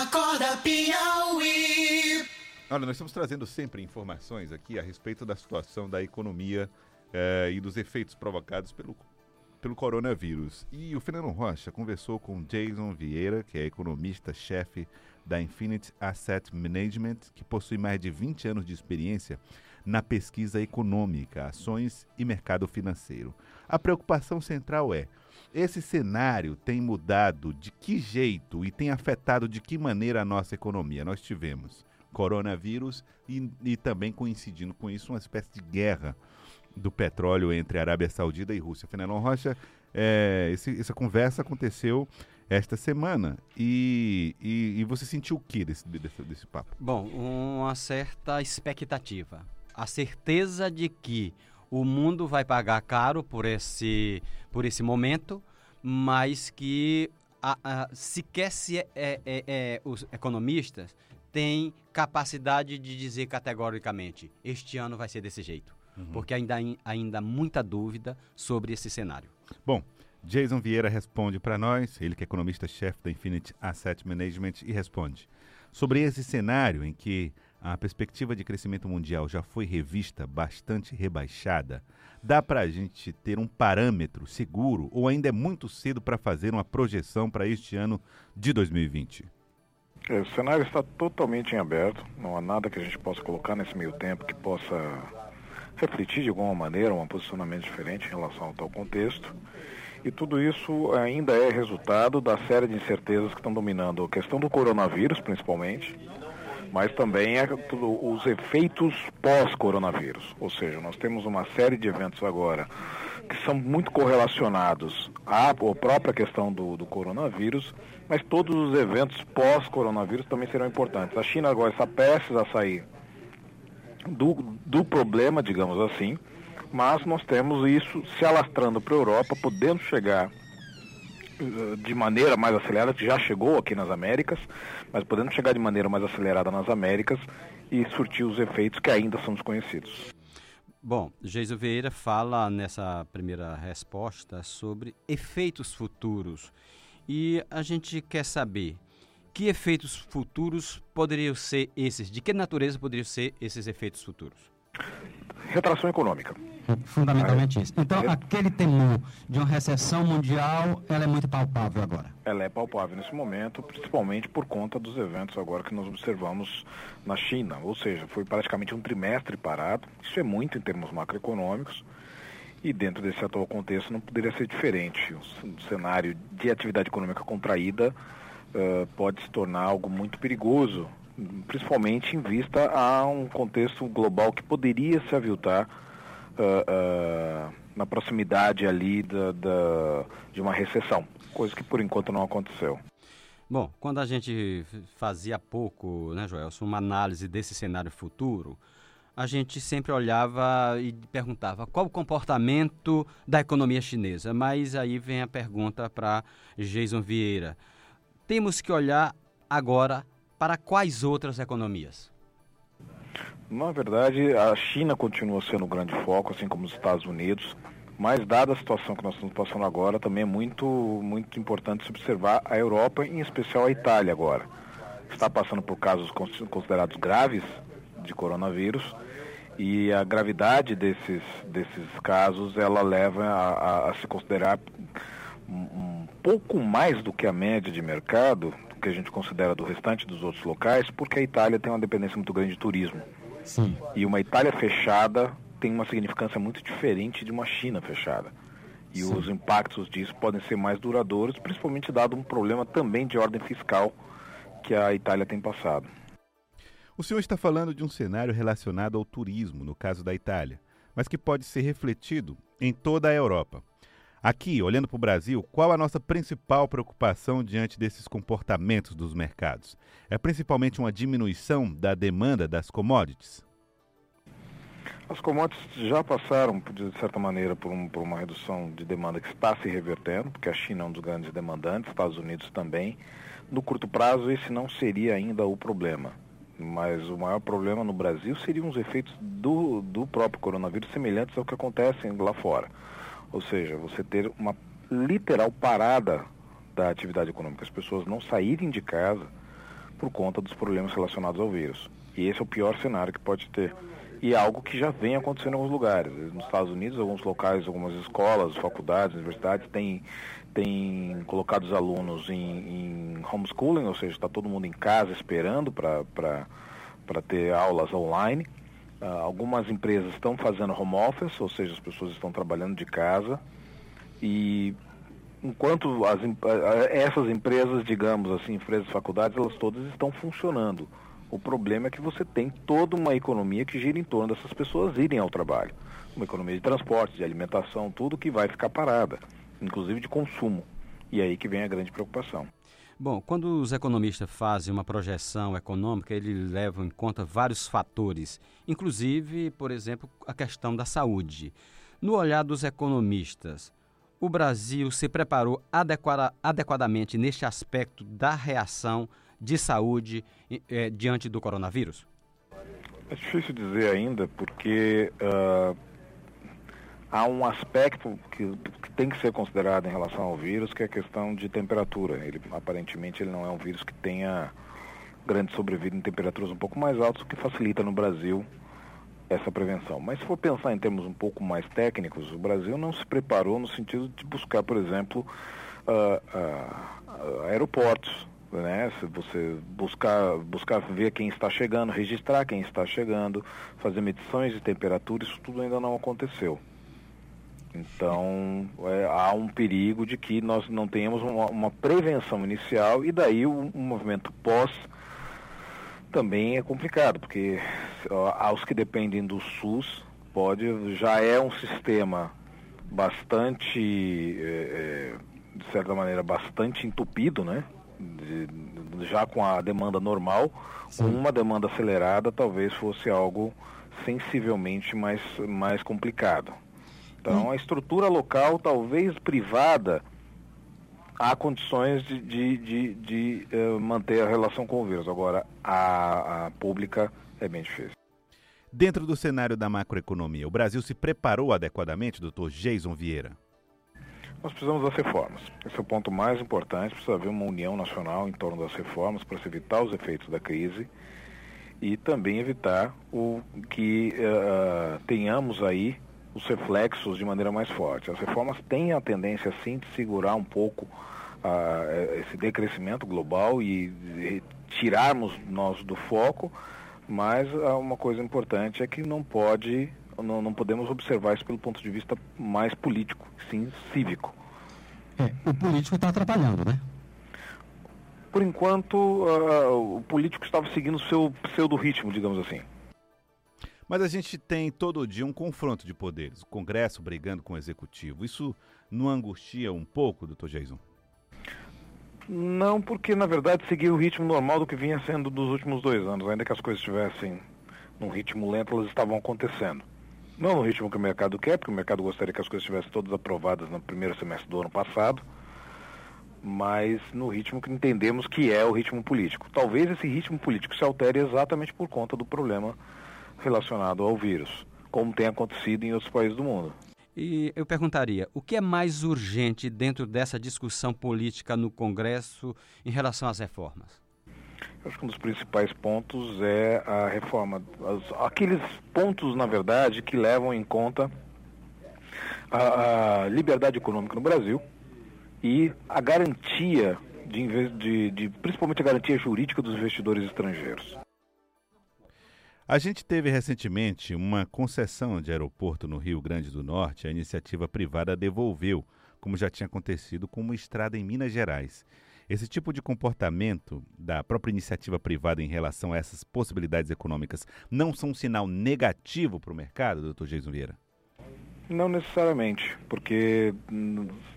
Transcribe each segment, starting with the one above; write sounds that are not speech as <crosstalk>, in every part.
Acorda Piauí. Olha, nós estamos trazendo sempre informações aqui a respeito da situação da economia eh, e dos efeitos provocados pelo, pelo coronavírus. E o Fernando Rocha conversou com Jason Vieira, que é economista-chefe da Infinite Asset Management, que possui mais de 20 anos de experiência na pesquisa econômica, ações e mercado financeiro. A preocupação central é: esse cenário tem mudado de que jeito e tem afetado de que maneira a nossa economia? Nós tivemos coronavírus e, e também coincidindo com isso uma espécie de guerra do petróleo entre Arábia Saudita e Rússia. Fernando Rocha, é, esse, essa conversa aconteceu esta semana e, e, e você sentiu o que desse, desse, desse papo? Bom, uma certa expectativa. A certeza de que o mundo vai pagar caro por esse, por esse momento, mas que a, a, sequer se é, é, é, é os economistas têm capacidade de dizer categoricamente este ano vai ser desse jeito. Uhum. Porque ainda, ainda muita dúvida sobre esse cenário. Bom, Jason Vieira responde para nós, ele que é economista-chefe da Infinite Asset Management, e responde sobre esse cenário em que a perspectiva de crescimento mundial já foi revista, bastante rebaixada. Dá para a gente ter um parâmetro seguro ou ainda é muito cedo para fazer uma projeção para este ano de 2020? É, o cenário está totalmente em aberto, não há nada que a gente possa colocar nesse meio tempo que possa refletir de alguma maneira um posicionamento diferente em relação ao tal contexto. E tudo isso ainda é resultado da série de incertezas que estão dominando a questão do coronavírus, principalmente, mas também é os efeitos pós-coronavírus. Ou seja, nós temos uma série de eventos agora que são muito correlacionados à, própria questão do, do coronavírus, mas todos os eventos pós-coronavírus também serão importantes. A China agora está prestes a sair do, do problema, digamos assim, mas nós temos isso se alastrando para a Europa, podendo chegar de maneira mais acelerada, que já chegou aqui nas Américas, mas podendo chegar de maneira mais acelerada nas Américas e surtir os efeitos que ainda são desconhecidos. Bom, Geiso Vieira fala nessa primeira resposta sobre efeitos futuros. E a gente quer saber que efeitos futuros poderiam ser esses? De que natureza poderiam ser esses efeitos futuros? Retração econômica. Fundamentalmente isso. Então, é. aquele temor de uma recessão mundial, ela é muito palpável agora. Ela é palpável nesse momento, principalmente por conta dos eventos agora que nós observamos na China. Ou seja, foi praticamente um trimestre parado. Isso é muito em termos macroeconômicos. E dentro desse atual contexto não poderia ser diferente. O cenário de atividade econômica contraída uh, pode se tornar algo muito perigoso principalmente em vista a um contexto global que poderia se aviltar uh, uh, na proximidade ali da, da, de uma recessão, coisa que por enquanto não aconteceu. Bom, quando a gente fazia pouco, né, Joelson, uma análise desse cenário futuro, a gente sempre olhava e perguntava qual o comportamento da economia chinesa. Mas aí vem a pergunta para Jason Vieira. Temos que olhar agora para quais outras economias? Na verdade, a China continua sendo o grande foco, assim como os Estados Unidos. Mas dada a situação que nós estamos passando agora, também é muito, muito importante se observar a Europa, em especial a Itália agora. Está passando por casos considerados graves de coronavírus e a gravidade desses, desses casos ela leva a, a, a se considerar um, um pouco mais do que a média de mercado que a gente considera do restante dos outros locais, porque a Itália tem uma dependência muito grande de turismo. Sim. E uma Itália fechada tem uma significância muito diferente de uma China fechada. E Sim. os impactos disso podem ser mais duradouros, principalmente dado um problema também de ordem fiscal que a Itália tem passado. O senhor está falando de um cenário relacionado ao turismo, no caso da Itália, mas que pode ser refletido em toda a Europa. Aqui, olhando para o Brasil, qual a nossa principal preocupação diante desses comportamentos dos mercados? É principalmente uma diminuição da demanda das commodities? As commodities já passaram, de certa maneira, por, um, por, uma redução de demanda que está se revertendo, porque a China é um dos grandes demandantes, Estados Unidos também. No curto prazo, esse não seria ainda o problema. Mas o maior problema no Brasil seriam os efeitos do, do próprio coronavírus semelhantes ao que acontecem lá fora. Ou seja, você ter uma literal parada da atividade econômica, as pessoas não saírem de casa por conta dos problemas relacionados ao vírus. E esse é o pior cenário que pode ter. E é algo que já vem acontecendo em alguns lugares. Nos Estados Unidos, alguns locais, algumas escolas, faculdades, universidades têm, têm colocado os alunos em, em homeschooling, ou seja, está todo mundo em casa esperando para ter aulas online. Uh, algumas empresas estão fazendo home office, ou seja, as pessoas estão trabalhando de casa. E enquanto as, essas empresas, digamos assim, empresas, faculdades, elas todas estão funcionando. O problema é que você tem toda uma economia que gira em torno dessas pessoas irem ao trabalho. Uma economia de transporte, de alimentação, tudo que vai ficar parada, inclusive de consumo. E é aí que vem a grande preocupação. Bom, quando os economistas fazem uma projeção econômica, eles levam em conta vários fatores, inclusive, por exemplo, a questão da saúde. No olhar dos economistas, o Brasil se preparou adequada, adequadamente neste aspecto da reação de saúde eh, diante do coronavírus? É difícil dizer ainda, porque uh, há um aspecto que, tem que ser considerado em relação ao vírus, que é a questão de temperatura. Ele, aparentemente, ele não é um vírus que tenha grande sobrevida em temperaturas um pouco mais altas, o que facilita no Brasil essa prevenção. Mas se for pensar em termos um pouco mais técnicos, o Brasil não se preparou no sentido de buscar, por exemplo, uh, uh, aeroportos, né? Se você buscar, buscar ver quem está chegando, registrar quem está chegando, fazer medições de temperatura, isso tudo ainda não aconteceu. Então, é, há um perigo de que nós não tenhamos uma, uma prevenção inicial e daí o, o movimento pós também é complicado, porque aos que dependem do SUS, pode, já é um sistema bastante, é, de certa maneira, bastante entupido, né? De, já com a demanda normal, Sim. com uma demanda acelerada, talvez fosse algo sensivelmente mais, mais complicado. Então, hum. a estrutura local, talvez privada, há condições de, de, de, de uh, manter a relação com o vírus. Agora, a, a pública é bem difícil. Dentro do cenário da macroeconomia, o Brasil se preparou adequadamente, doutor Jason Vieira? Nós precisamos das reformas. Esse é o ponto mais importante. Precisa haver uma união nacional em torno das reformas para se evitar os efeitos da crise e também evitar o que uh, tenhamos aí os reflexos de maneira mais forte. As reformas têm a tendência, sim, de segurar um pouco uh, esse decrescimento global e, e tirarmos nós do foco, mas uh, uma coisa importante é que não pode, não, não podemos observar isso pelo ponto de vista mais político, sim cívico. É, o político está atrapalhando, né? Por enquanto, uh, o político estava seguindo o seu pseudo-ritmo, digamos assim. Mas a gente tem todo dia um confronto de poderes, o Congresso brigando com o Executivo. Isso não angustia um pouco, doutor Jason? Não, porque na verdade seguia o ritmo normal do que vinha sendo dos últimos dois anos. Ainda que as coisas estivessem num ritmo lento, elas estavam acontecendo. Não no ritmo que o mercado quer, porque o mercado gostaria que as coisas estivessem todas aprovadas no primeiro semestre do ano passado, mas no ritmo que entendemos que é o ritmo político. Talvez esse ritmo político se altere exatamente por conta do problema relacionado ao vírus, como tem acontecido em outros países do mundo. E eu perguntaria, o que é mais urgente dentro dessa discussão política no Congresso em relação às reformas? Eu acho que um dos principais pontos é a reforma. As, aqueles pontos, na verdade, que levam em conta a, a liberdade econômica no Brasil e a garantia, de, de, de, principalmente a garantia jurídica dos investidores estrangeiros. A gente teve recentemente uma concessão de aeroporto no Rio Grande do Norte. A iniciativa privada devolveu, como já tinha acontecido com uma estrada em Minas Gerais. Esse tipo de comportamento da própria iniciativa privada em relação a essas possibilidades econômicas não são um sinal negativo para o mercado, doutor Jason Vieira? Não necessariamente, porque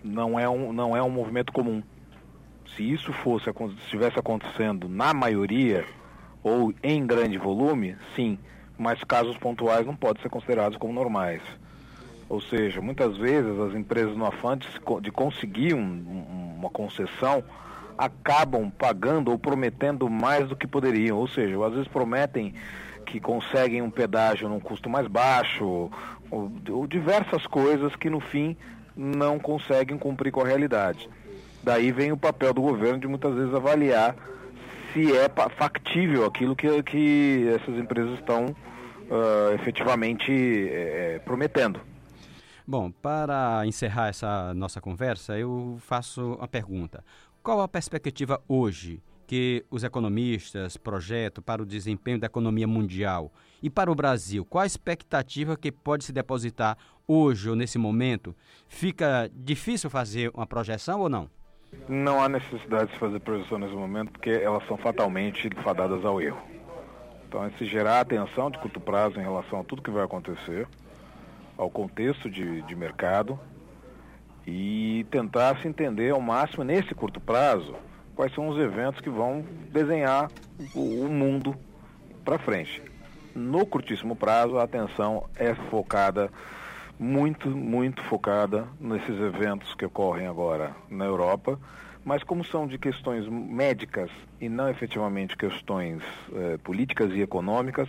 não é um, não é um movimento comum. Se isso fosse, se estivesse acontecendo na maioria, ou em grande volume, sim, mas casos pontuais não podem ser considerados como normais. Ou seja, muitas vezes as empresas no afã de, de conseguir um, uma concessão acabam pagando ou prometendo mais do que poderiam. Ou seja, às vezes prometem que conseguem um pedágio num custo mais baixo, ou, ou diversas coisas que no fim não conseguem cumprir com a realidade. Daí vem o papel do governo de muitas vezes avaliar se é factível aquilo que, que essas empresas estão uh, efetivamente é, prometendo. Bom, para encerrar essa nossa conversa, eu faço uma pergunta. Qual a perspectiva hoje que os economistas projetam para o desempenho da economia mundial e para o Brasil? Qual a expectativa que pode se depositar hoje ou nesse momento? Fica difícil fazer uma projeção ou não? Não há necessidade de fazer projeção nesse momento porque elas são fatalmente fadadas ao erro. Então, é se gerar atenção de curto prazo em relação a tudo que vai acontecer, ao contexto de, de mercado e tentar se entender ao máximo nesse curto prazo quais são os eventos que vão desenhar o, o mundo para frente. No curtíssimo prazo, a atenção é focada, muito, muito focada nesses eventos que ocorrem agora na Europa, mas como são de questões médicas e não efetivamente questões eh, políticas e econômicas,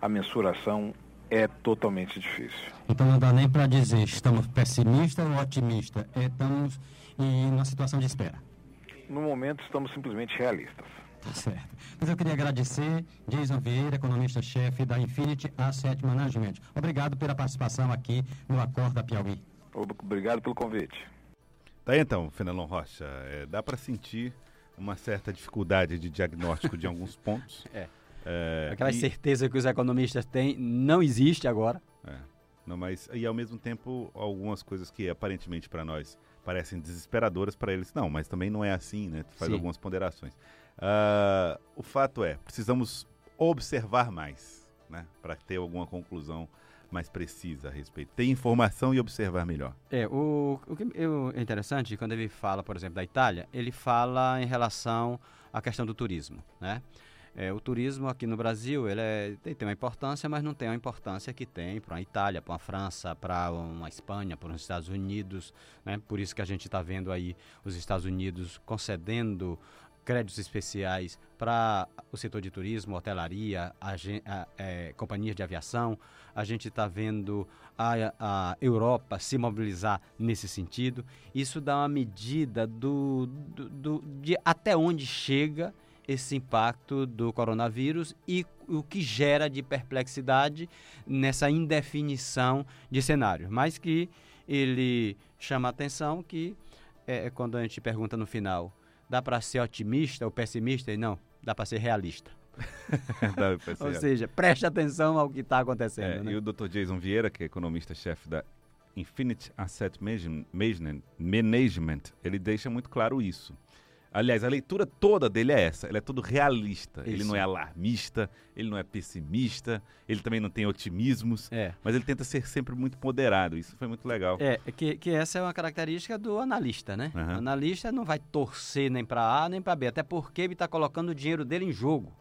a mensuração é totalmente difícil. Então não dá nem para dizer estamos pessimistas ou otimistas, estamos em uma situação de espera. No momento estamos simplesmente realistas. Tá certo. Mas eu queria agradecer Jason Vieira, economista-chefe da Infinity Asset Management. Obrigado pela participação aqui no Acorda Piauí. Obrigado pelo convite. Tá aí então, Fenelon Rocha. É, dá para sentir uma certa dificuldade de diagnóstico de alguns pontos. <laughs> É. É, Aquela e... certeza que os economistas têm não existe agora. É. Não, mas e ao mesmo tempo algumas coisas que aparentemente para nós parecem desesperadoras para eles não, mas também não é assim, né? Faz Sim. algumas ponderações. Uh, o fato é, precisamos observar mais, né, para ter alguma conclusão mais precisa a respeito. Ter informação e observar melhor. É, o, o que é interessante, quando ele fala, por exemplo, da Itália, ele fala em relação à questão do turismo, né? É, o turismo aqui no Brasil ele é, tem, tem, uma importância, mas não tem a importância que tem para a Itália, para a França, para uma Espanha, para os Estados Unidos. Né? Por isso que a gente está vendo aí os Estados Unidos concedendo créditos especiais para o setor de turismo, hotelaria, a, é, companhias de aviação. A gente está vendo a, a, Europa se mobilizar nesse sentido. Isso dá uma medida do, do, do de até onde chega esse impacto do coronavírus e o que gera de perplexidade nessa indefinição de cenário. Mas que ele chama a atenção que é quando a gente pergunta no final, dá para ser otimista ou pessimista? E não, dá para ser realista. <laughs> Ou seja, preste atenção ao que está acontecendo. É, né? E o Dr. Jason Vieira, que é economista-chefe da Infinite Asset Management, ele deixa muito claro isso. Aliás, a leitura toda dele é essa. Ele é todo realista. Isso. Ele não é alarmista, ele não é pessimista, ele também não tem otimismos, é. mas ele tenta ser sempre muito moderado. Isso foi muito legal. É, que, que essa é uma característica do analista, né? Uhum. O analista não vai torcer nem para A nem para B, até porque ele está colocando o dinheiro dele em jogo,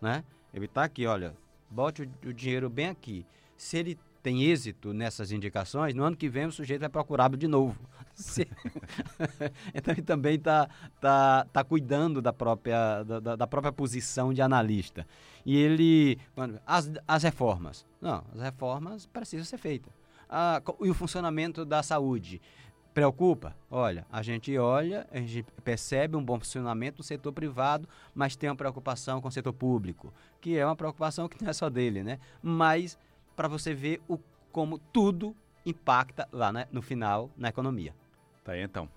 né? Ele está aqui, olha, bote o, o dinheiro bem aqui. Se ele tem êxito nessas indicações, no ano que vem o sujeito vai procurar de novo. <laughs> <laughs> então ele também está tá, tá cuidando da própria, da, da, própria posição de analista. E ele. As, as reformas. Não, as reformas precisam ser feitas. Ah, e o funcionamento da saúde. Preocupa? Olha, a gente olha, a gente percebe um bom funcionamento no setor privado, mas tem uma preocupação com o setor público, que é uma preocupação que não é só dele, né? Mas para você ver o, como tudo impacta lá né, no final na economia. Tá aí então.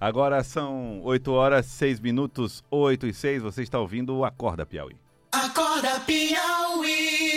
Agora são 8 horas, 6 minutos, 8 e 6. Você está ouvindo o Acorda Piauí. Acorda Piauí.